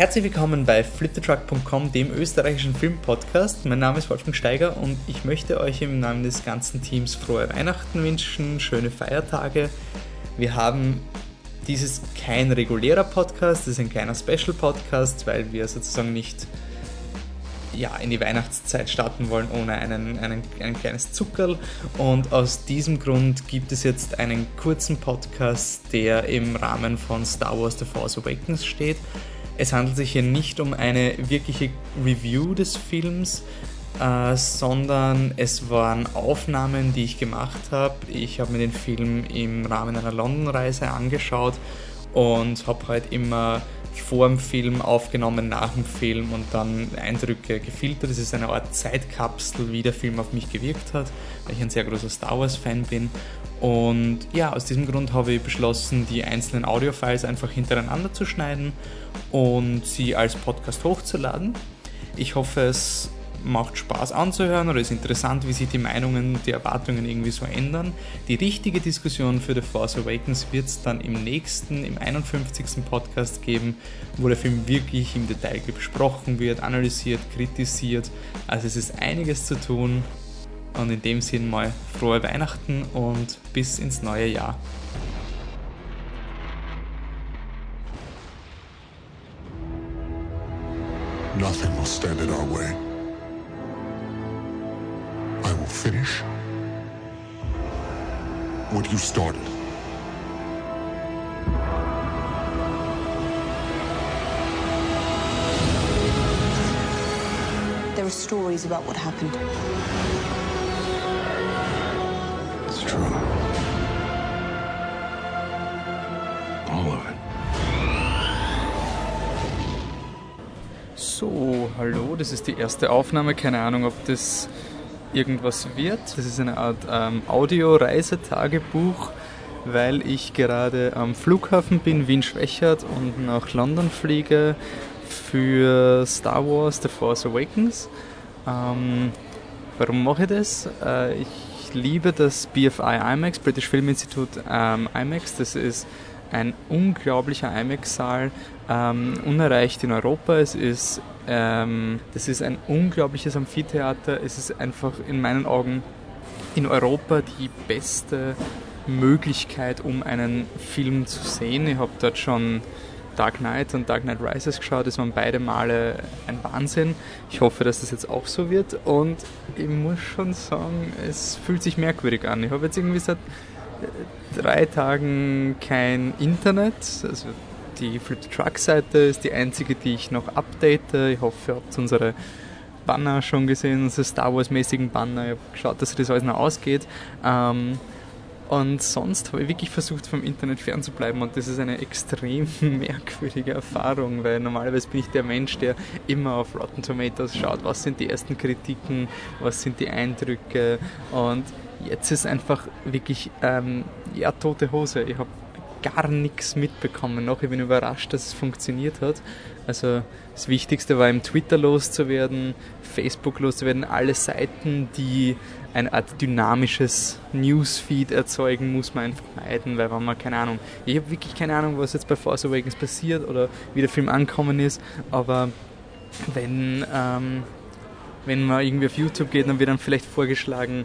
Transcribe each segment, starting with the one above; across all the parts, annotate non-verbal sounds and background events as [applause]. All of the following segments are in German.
Herzlich willkommen bei fliptetruck.com, dem österreichischen Filmpodcast. Mein Name ist Wolfgang Steiger und ich möchte euch im Namen des ganzen Teams frohe Weihnachten wünschen, schöne Feiertage. Wir haben dieses kein regulärer Podcast, das ist ein kleiner Special-Podcast, weil wir sozusagen nicht ja, in die Weihnachtszeit starten wollen ohne einen, einen, ein kleines Zuckerl. Und aus diesem Grund gibt es jetzt einen kurzen Podcast, der im Rahmen von Star Wars The Force Awakens steht. Es handelt sich hier nicht um eine wirkliche Review des Films, äh, sondern es waren Aufnahmen, die ich gemacht habe. Ich habe mir den Film im Rahmen einer London-Reise angeschaut und habe halt immer vor dem Film aufgenommen, nach dem Film und dann Eindrücke gefiltert. Es ist eine Art Zeitkapsel, wie der Film auf mich gewirkt hat, weil ich ein sehr großer Star Wars-Fan bin. Und ja, aus diesem Grund habe ich beschlossen, die einzelnen Audiofiles einfach hintereinander zu schneiden und sie als Podcast hochzuladen. Ich hoffe, es macht Spaß anzuhören oder ist interessant, wie sich die Meinungen, die Erwartungen irgendwie so ändern. Die richtige Diskussion für The Force Awakens wird es dann im nächsten, im 51. Podcast geben, wo der Film wirklich im Detail besprochen wird, analysiert, kritisiert. Also es ist einiges zu tun und in dem Sinn mal frohe Weihnachten und bis ins neue Jahr. Nothing will stand in our way. I will finish what you started. There are stories about what happened. It's true. All of it. So, hallo, das ist die erste Aufnahme. Keine Ahnung, ob das irgendwas wird. Das ist eine Art ähm, Audio-Reisetagebuch, weil ich gerade am Flughafen bin, Wien-Schwächert und nach London fliege für Star Wars The Force Awakens. Ähm, warum mache ich das? Äh, ich liebe das BFI IMAX, British Film Institute ähm, IMAX. Das ist ein unglaublicher IMAX-Saal, ähm, unerreicht in Europa. Es ist, ähm, das ist ein unglaubliches Amphitheater. Es ist einfach in meinen Augen in Europa die beste Möglichkeit, um einen Film zu sehen. Ich habe dort schon Dark Knight und Dark Knight Rises geschaut. Das waren beide Male ein Wahnsinn. Ich hoffe, dass das jetzt auch so wird. Und ich muss schon sagen, es fühlt sich merkwürdig an. Ich habe jetzt irgendwie seit drei Tagen kein Internet. Also die Flip the Truck Seite ist die einzige, die ich noch update. Ich hoffe, ihr habt unsere Banner schon gesehen, unsere Star Wars mäßigen Banner. Ich habe geschaut, dass das alles noch ausgeht. Ähm, und sonst habe ich wirklich versucht, vom Internet fernzubleiben und das ist eine extrem [laughs] merkwürdige Erfahrung, weil normalerweise bin ich der Mensch, der immer auf Rotten Tomatoes schaut, was sind die ersten Kritiken, was sind die Eindrücke und jetzt ist einfach wirklich ähm, ja tote Hose. Ich habe gar nichts mitbekommen noch. Ich bin überrascht, dass es funktioniert hat. Also das Wichtigste war im Twitter loszuwerden, Facebook loszuwerden, alle Seiten, die eine Art dynamisches Newsfeed erzeugen, muss man einfach meiden, weil wenn man keine Ahnung, ich habe wirklich keine Ahnung, was jetzt bei Force Awakens passiert oder wie der Film angekommen ist, aber wenn, ähm, wenn man irgendwie auf YouTube geht, dann wird dann vielleicht vorgeschlagen,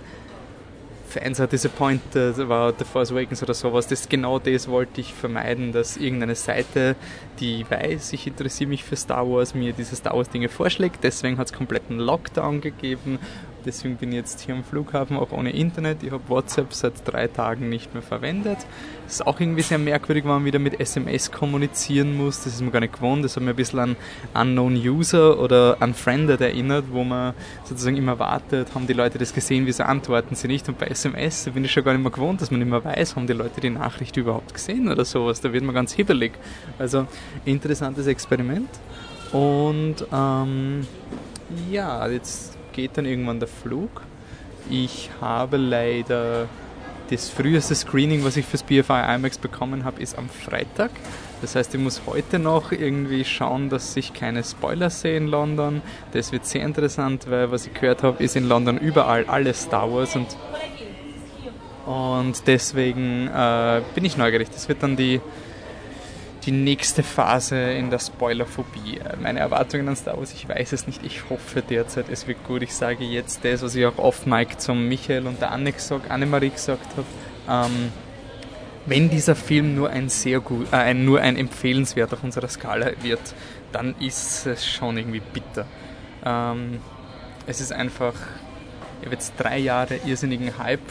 Fans are disappointed about The Force Awakens oder sowas. Das, genau das wollte ich vermeiden, dass irgendeine Seite, die weiß, ich interessiere mich für Star Wars, mir diese Star Wars Dinge vorschlägt. Deswegen hat es kompletten Lockdown gegeben Deswegen bin ich jetzt hier am Flughafen auch ohne Internet. Ich habe WhatsApp seit drei Tagen nicht mehr verwendet. Das ist auch irgendwie sehr merkwürdig, wenn man wieder mit SMS kommunizieren muss. Das ist mir gar nicht gewohnt. Das hat mir ein bisschen an Unknown User oder Unfriended erinnert, wo man sozusagen immer wartet, haben die Leute das gesehen, wieso antworten sie nicht. Und bei SMS bin ich schon gar nicht mehr gewohnt, dass man immer weiß, haben die Leute die Nachricht überhaupt gesehen oder sowas. Da wird man ganz hibbelig. Also interessantes Experiment. Und ähm, ja, jetzt geht dann irgendwann der Flug. Ich habe leider das früheste Screening, was ich fürs BFI IMAX bekommen habe, ist am Freitag. Das heißt, ich muss heute noch irgendwie schauen, dass ich keine Spoiler sehe in London. Das wird sehr interessant, weil was ich gehört habe, ist in London überall alles Star Wars und, und deswegen äh, bin ich neugierig. Das wird dann die die nächste Phase in der Spoilerphobie. Meine Erwartungen an Star Wars, ich weiß es nicht. Ich hoffe derzeit, es wird gut. Ich sage jetzt das, was ich auch off-Mic zum Michael und der Anne gesagt, Annemarie gesagt habe. Ähm, wenn dieser Film nur ein sehr gut, äh, nur ein empfehlenswert auf unserer Skala wird, dann ist es schon irgendwie bitter. Ähm, es ist einfach, ich habe jetzt drei Jahre irrsinnigen Hype,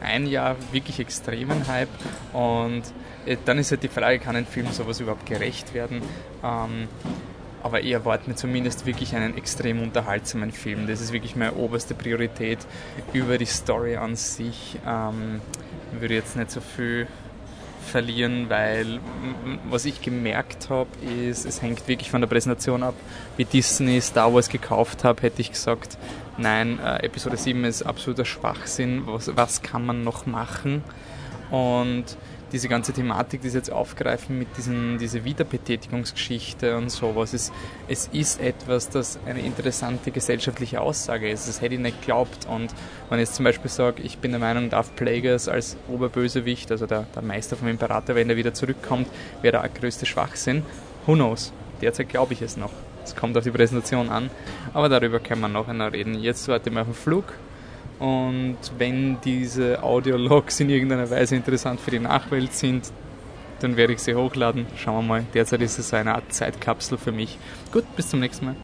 ein Jahr wirklich extremen Hype und äh, dann ist halt die Frage, kann ein Film sowas überhaupt gerecht werden? Ähm, aber ich erwarte mir zumindest wirklich einen extrem unterhaltsamen Film. Das ist wirklich meine oberste Priorität über die Story an sich. Ähm, würde jetzt nicht so viel verlieren, weil was ich gemerkt habe, ist, es hängt wirklich von der Präsentation ab. Wie Disney Star Wars gekauft habe, hätte ich gesagt, nein, äh, Episode 7 ist absoluter Schwachsinn. Was, was kann man noch machen? Und diese ganze Thematik, die sie jetzt aufgreifen mit diesen, diese Wiederbetätigungsgeschichte und sowas, ist, es ist etwas, das eine interessante gesellschaftliche Aussage ist. Das hätte ich nicht geglaubt. Und wenn ich jetzt zum Beispiel sage, ich bin der Meinung, Darth Plagueis als Oberbösewicht, also der, der Meister vom Imperator, wenn er wieder zurückkommt, wäre der größte Schwachsinn. Who knows? Derzeit glaube ich es noch. Es kommt auf die Präsentation an. Aber darüber können wir noch reden. Jetzt warte ich mal auf den Flug und wenn diese Audiologs in irgendeiner Weise interessant für die Nachwelt sind, dann werde ich sie hochladen. Schauen wir mal. Derzeit ist es eine Art Zeitkapsel für mich. Gut, bis zum nächsten Mal.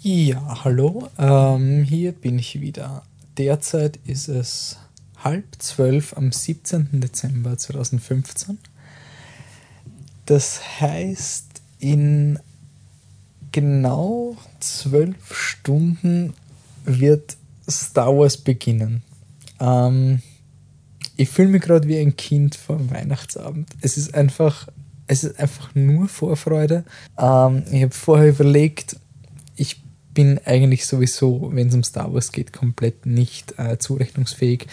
Ja, hallo. Ähm, hier bin ich wieder. Derzeit ist es halb zwölf am 17. Dezember 2015. Das heißt, in genau zwölf Stunden wird Star Wars beginnen. Ähm, ich fühle mich gerade wie ein Kind vor Weihnachtsabend. Es ist einfach, es ist einfach nur Vorfreude. Ähm, ich habe vorher überlegt, ich bin eigentlich sowieso, wenn es um Star Wars geht, komplett nicht äh, zurechnungsfähig.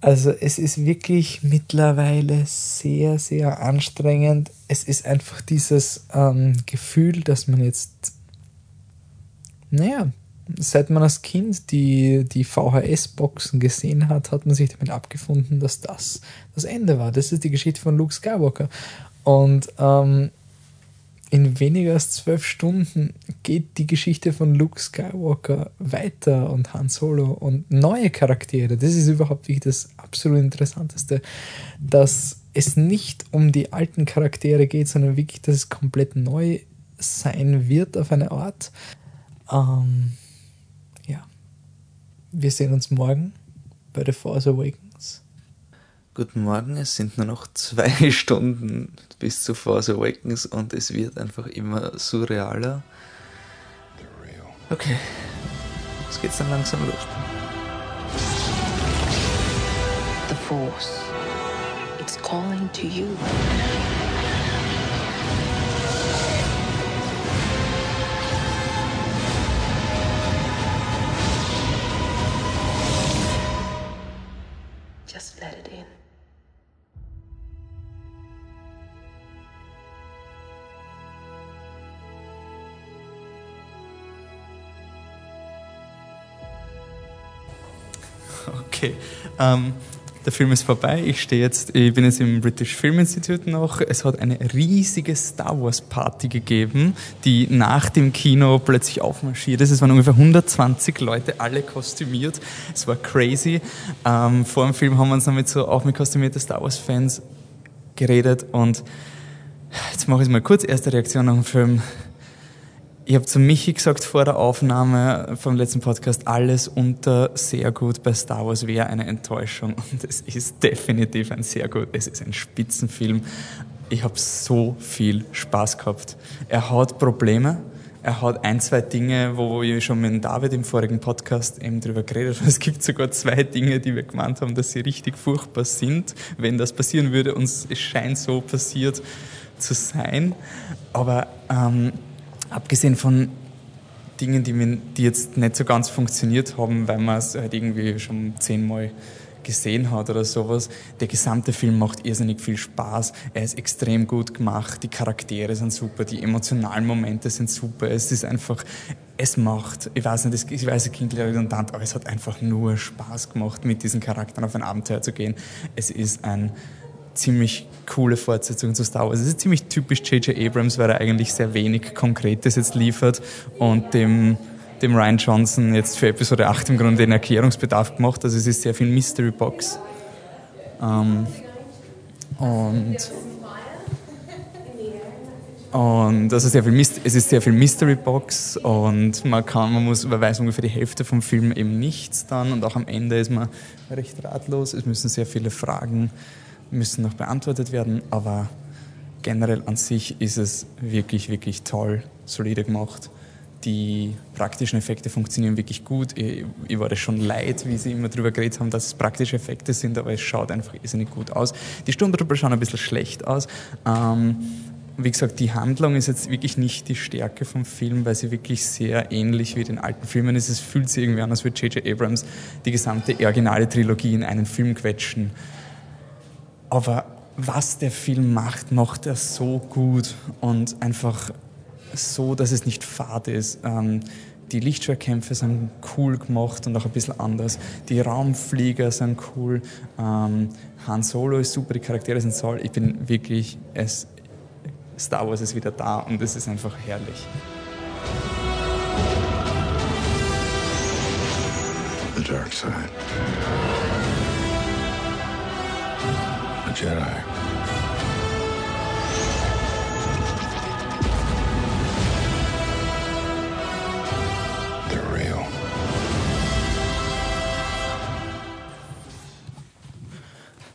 Also es ist wirklich mittlerweile sehr, sehr anstrengend. Es ist einfach dieses ähm, Gefühl, dass man jetzt, naja, seit man als Kind die, die VHS-Boxen gesehen hat, hat man sich damit abgefunden, dass das das Ende war. Das ist die Geschichte von Luke Skywalker. Und ähm, in weniger als zwölf Stunden geht die Geschichte von Luke Skywalker weiter und Han Solo und neue Charaktere. Das ist überhaupt wirklich das absolut Interessanteste, dass es nicht um die alten Charaktere geht, sondern wirklich, dass es komplett neu sein wird auf eine Art. Ähm, wir sehen uns morgen bei The Force Awakens. Guten Morgen, es sind nur noch zwei [laughs] Stunden bis zu Force Awakens und es wird einfach immer surrealer. Okay, jetzt geht's dann langsam los. The Force, it's calling to you. Ähm, der Film ist vorbei. Ich stehe jetzt, ich bin jetzt im British Film Institute noch. Es hat eine riesige Star Wars Party gegeben, die nach dem Kino plötzlich aufmarschiert ist. Es waren ungefähr 120 Leute, alle kostümiert. Es war crazy. Ähm, vor dem Film haben wir uns noch mit so auch mit kostümierten Star Wars Fans geredet und jetzt mache ich mal kurz erste Reaktion nach dem Film. Ich habe zu Michi gesagt vor der Aufnahme vom letzten Podcast, alles unter sehr gut bei Star Wars wäre eine Enttäuschung. [laughs] Und es ist definitiv ein sehr gut, es ist ein Spitzenfilm. Ich habe so viel Spaß gehabt. Er hat Probleme, er hat ein, zwei Dinge, wo ich schon mit David im vorigen Podcast eben drüber geredet habe. [laughs] Es gibt sogar zwei Dinge, die wir gemeint haben, dass sie richtig furchtbar sind, wenn das passieren würde. Und es scheint so passiert zu sein. Aber ähm, abgesehen von Dingen, die, mir, die jetzt nicht so ganz funktioniert haben, weil man es halt irgendwie schon zehnmal gesehen hat oder sowas. Der gesamte Film macht irrsinnig viel Spaß. Er ist extrem gut gemacht. Die Charaktere sind super. Die emotionalen Momente sind super. Es ist einfach, es macht, ich weiß nicht, ich weiß, klingt redundant, aber es hat einfach nur Spaß gemacht, mit diesen Charakteren auf ein Abenteuer zu gehen. Es ist ein ziemlich coole Fortsetzung zu Star Wars. Es ist ziemlich typisch J.J. Abrams, weil er eigentlich sehr wenig Konkretes jetzt liefert und dem, dem Ryan Johnson jetzt für Episode 8 im Grunde den Erklärungsbedarf gemacht. Also es ist sehr viel Mystery Box. Ähm, und und also sehr viel es ist sehr viel Mystery Box und man kann, man muss, man weiß ungefähr die Hälfte vom Film eben nichts dann und auch am Ende ist man recht ratlos. Es müssen sehr viele Fragen müssen noch beantwortet werden, aber generell an sich ist es wirklich, wirklich toll, solide gemacht. Die praktischen Effekte funktionieren wirklich gut. Ich, ich war das schon leid, wie sie immer darüber geredet haben, dass es praktische Effekte sind, aber es schaut einfach irrsinnig gut aus. Die Sturmtruppler schauen ein bisschen schlecht aus. Ähm, wie gesagt, die Handlung ist jetzt wirklich nicht die Stärke vom Film, weil sie wirklich sehr ähnlich wie den alten Filmen ist. Es fühlt sich irgendwie an, als würde J.J. Abrams die gesamte originale Trilogie in einen Film quetschen. Aber was der Film macht, macht er so gut und einfach so, dass es nicht fad ist. Ähm, die Lichtschwerkämpfe sind cool gemacht und auch ein bisschen anders. Die Raumflieger sind cool. Ähm, Han Solo ist super, die Charaktere sind toll. Ich bin wirklich, es, Star Wars ist wieder da und es ist einfach herrlich. The dark side. Jedi.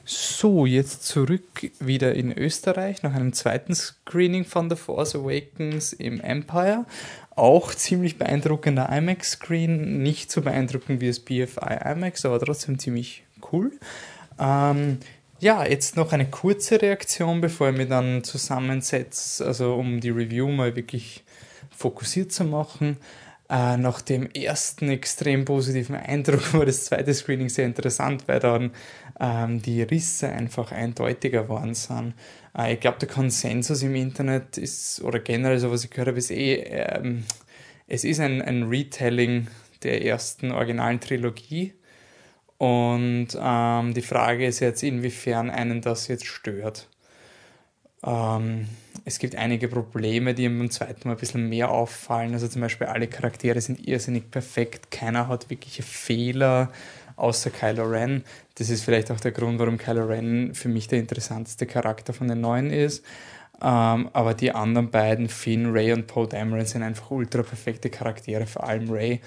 So, jetzt zurück wieder in Österreich nach einem zweiten Screening von The Force Awakens im Empire. Auch ziemlich beeindruckender IMAX-Screen, nicht so beeindruckend wie das BFI IMAX, aber trotzdem ziemlich cool. Ähm, ja, jetzt noch eine kurze Reaktion, bevor ich mich dann zusammensetze, also um die Review mal wirklich fokussiert zu machen. Äh, nach dem ersten extrem positiven Eindruck war das zweite Screening sehr interessant, weil dann ähm, die Risse einfach eindeutiger geworden sind. Äh, ich glaube, der Konsensus im Internet ist, oder generell so, was ich gehört habe, ist eh, ähm, es ist ein, ein Retelling der ersten originalen Trilogie. Und ähm, die Frage ist jetzt, inwiefern einen das jetzt stört. Ähm, es gibt einige Probleme, die beim zweiten Mal ein bisschen mehr auffallen. Also zum Beispiel alle Charaktere sind irrsinnig perfekt. Keiner hat wirkliche Fehler, außer Kylo Ren. Das ist vielleicht auch der Grund, warum Kylo Ren für mich der interessanteste Charakter von den neuen ist. Ähm, aber die anderen beiden, Finn, Ray und Poe Dameron, sind einfach ultra perfekte Charaktere. Vor allem Ray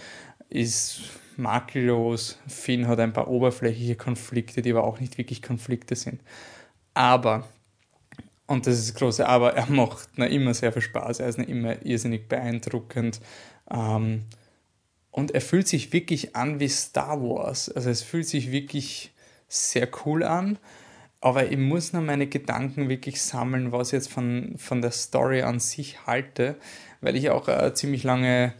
ist makellos. Finn hat ein paar oberflächliche Konflikte, die aber auch nicht wirklich Konflikte sind. Aber und das ist das Große, aber er macht noch immer sehr viel Spaß, er ist noch immer irrsinnig beeindruckend. Ähm, und er fühlt sich wirklich an wie Star Wars. Also es fühlt sich wirklich sehr cool an. Aber ich muss noch meine Gedanken wirklich sammeln, was ich jetzt von, von der Story an sich halte, weil ich auch äh, ziemlich lange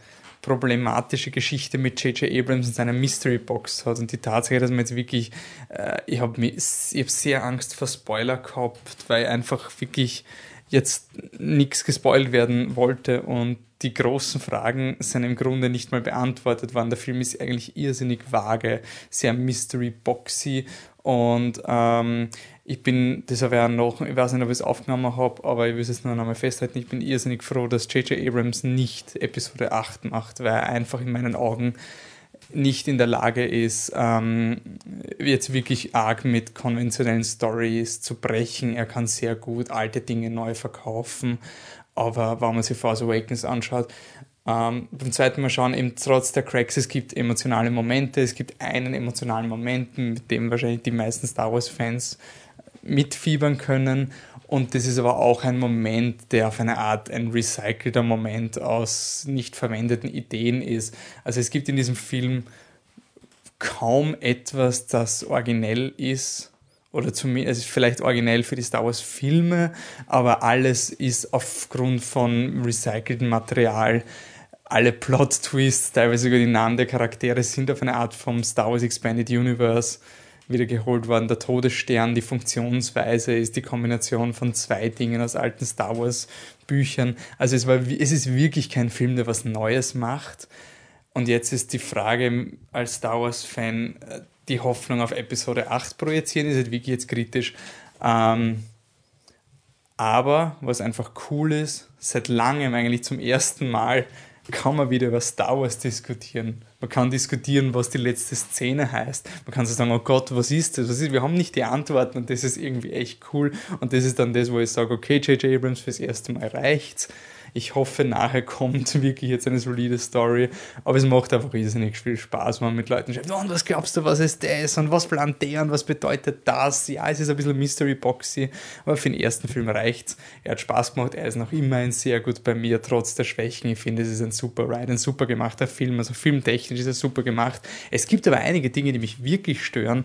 problematische Geschichte mit J.J. Abrams und seiner Mystery Box hat. Und die Tatsache, dass man jetzt wirklich, äh, ich habe hab sehr Angst vor Spoiler gehabt, weil einfach wirklich jetzt nichts gespoilt werden wollte und die großen Fragen sind im Grunde nicht mal beantwortet worden. Der Film ist eigentlich irrsinnig vage, sehr mystery-boxy und ähm, ich bin, das habe ich auch noch, ich weiß nicht, ob ich es aufgenommen habe, aber ich will es nur noch einmal festhalten, ich bin irrsinnig froh, dass J.J. Abrams nicht Episode 8 macht, weil er einfach in meinen Augen nicht in der Lage ist, ähm, jetzt wirklich arg mit konventionellen Stories zu brechen. Er kann sehr gut alte Dinge neu verkaufen, aber wenn man sich Force Awakens anschaut, ähm, beim zweiten Mal schauen, eben trotz der Cracks, es gibt emotionale Momente, es gibt einen emotionalen Moment, mit dem wahrscheinlich die meisten Star Wars-Fans mitfiebern können. Und das ist aber auch ein Moment, der auf eine Art ein recycelter Moment aus nicht verwendeten Ideen ist. Also es gibt in diesem Film kaum etwas, das originell ist oder zumindest es ist vielleicht originell für die Star Wars Filme, aber alles ist aufgrund von recyceltem Material alle Plot-Twists, teilweise sogar die Namen der Charaktere sind auf eine Art vom Star Wars Expanded Universe wiedergeholt worden. Der Todesstern, die Funktionsweise ist die Kombination von zwei Dingen aus alten Star Wars Büchern. Also es, war, es ist wirklich kein Film, der was Neues macht. Und jetzt ist die Frage als Star Wars Fan, äh, die Hoffnung auf Episode 8 projizieren, ist halt wirklich jetzt kritisch. Ähm, aber was einfach cool ist, seit langem eigentlich zum ersten Mal kann man wieder über Star Wars diskutieren. Man kann diskutieren, was die letzte Szene heißt. Man kann so sagen, oh Gott, was ist das? Was ist? Wir haben nicht die Antworten und das ist irgendwie echt cool. Und das ist dann das, wo ich sage, okay, J.J. Abrams, fürs erste Mal reicht's. Ich hoffe, nachher kommt wirklich jetzt eine solide Story. Aber es macht einfach riesig viel Spaß, wenn man mit Leuten schreibt, und was glaubst du, was ist das? Und was plant der? Und was bedeutet das? Ja, es ist ein bisschen Mystery-Boxy, aber für den ersten Film reicht's. Er hat Spaß gemacht, er ist noch immer ein sehr gut bei mir, trotz der Schwächen. Ich finde, es ist ein super Ride, ein super gemachter Film. Also filmtechnisch ist er super gemacht. Es gibt aber einige Dinge, die mich wirklich stören.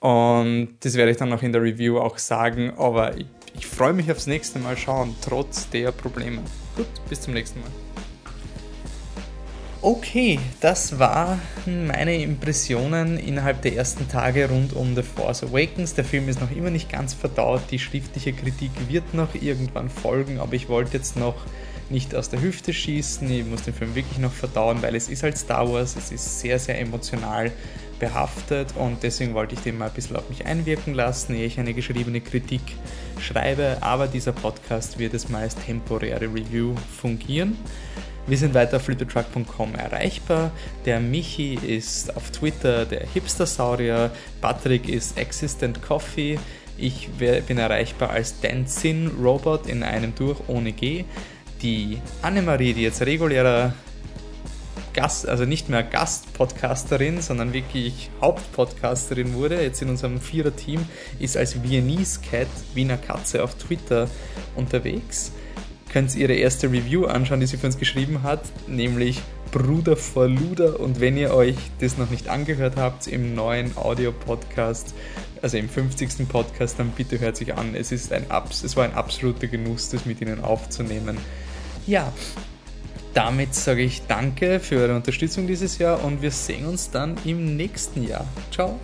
Und das werde ich dann noch in der Review auch sagen, aber ich, ich freue mich aufs nächste Mal schauen, trotz der Probleme. Gut, bis zum nächsten Mal. Okay, das waren meine Impressionen innerhalb der ersten Tage rund um The Force Awakens. Der Film ist noch immer nicht ganz verdaut, die schriftliche Kritik wird noch irgendwann folgen, aber ich wollte jetzt noch nicht aus der Hüfte schießen, ich muss den Film wirklich noch verdauen, weil es ist halt Star Wars, es ist sehr, sehr emotional behaftet und deswegen wollte ich den mal ein bisschen auf mich einwirken lassen, ehe ich eine geschriebene Kritik schreibe, aber dieser Podcast wird es mal als temporäre Review fungieren. Wir sind weiter auf flippertruck.com erreichbar. Der Michi ist auf Twitter der Hipstersaurier, Patrick ist Existent Coffee, ich bin erreichbar als Dancing Robot in einem durch ohne G. Die Annemarie, die jetzt regulärer Gast, also nicht mehr Gastpodcasterin, sondern wirklich Hauptpodcasterin wurde, jetzt in unserem Vierer-Team, ist als Viennese Cat, Wiener Katze auf Twitter unterwegs. Könnt ihr ihre erste Review anschauen, die sie für uns geschrieben hat, nämlich Bruder vor Luder. Und wenn ihr euch das noch nicht angehört habt im neuen Audio-Podcast, also im 50. Podcast, dann bitte hört sich an. Es, ist ein, es war ein absoluter Genuss, das mit ihnen aufzunehmen. Ja, damit sage ich danke für eure Unterstützung dieses Jahr und wir sehen uns dann im nächsten Jahr. Ciao.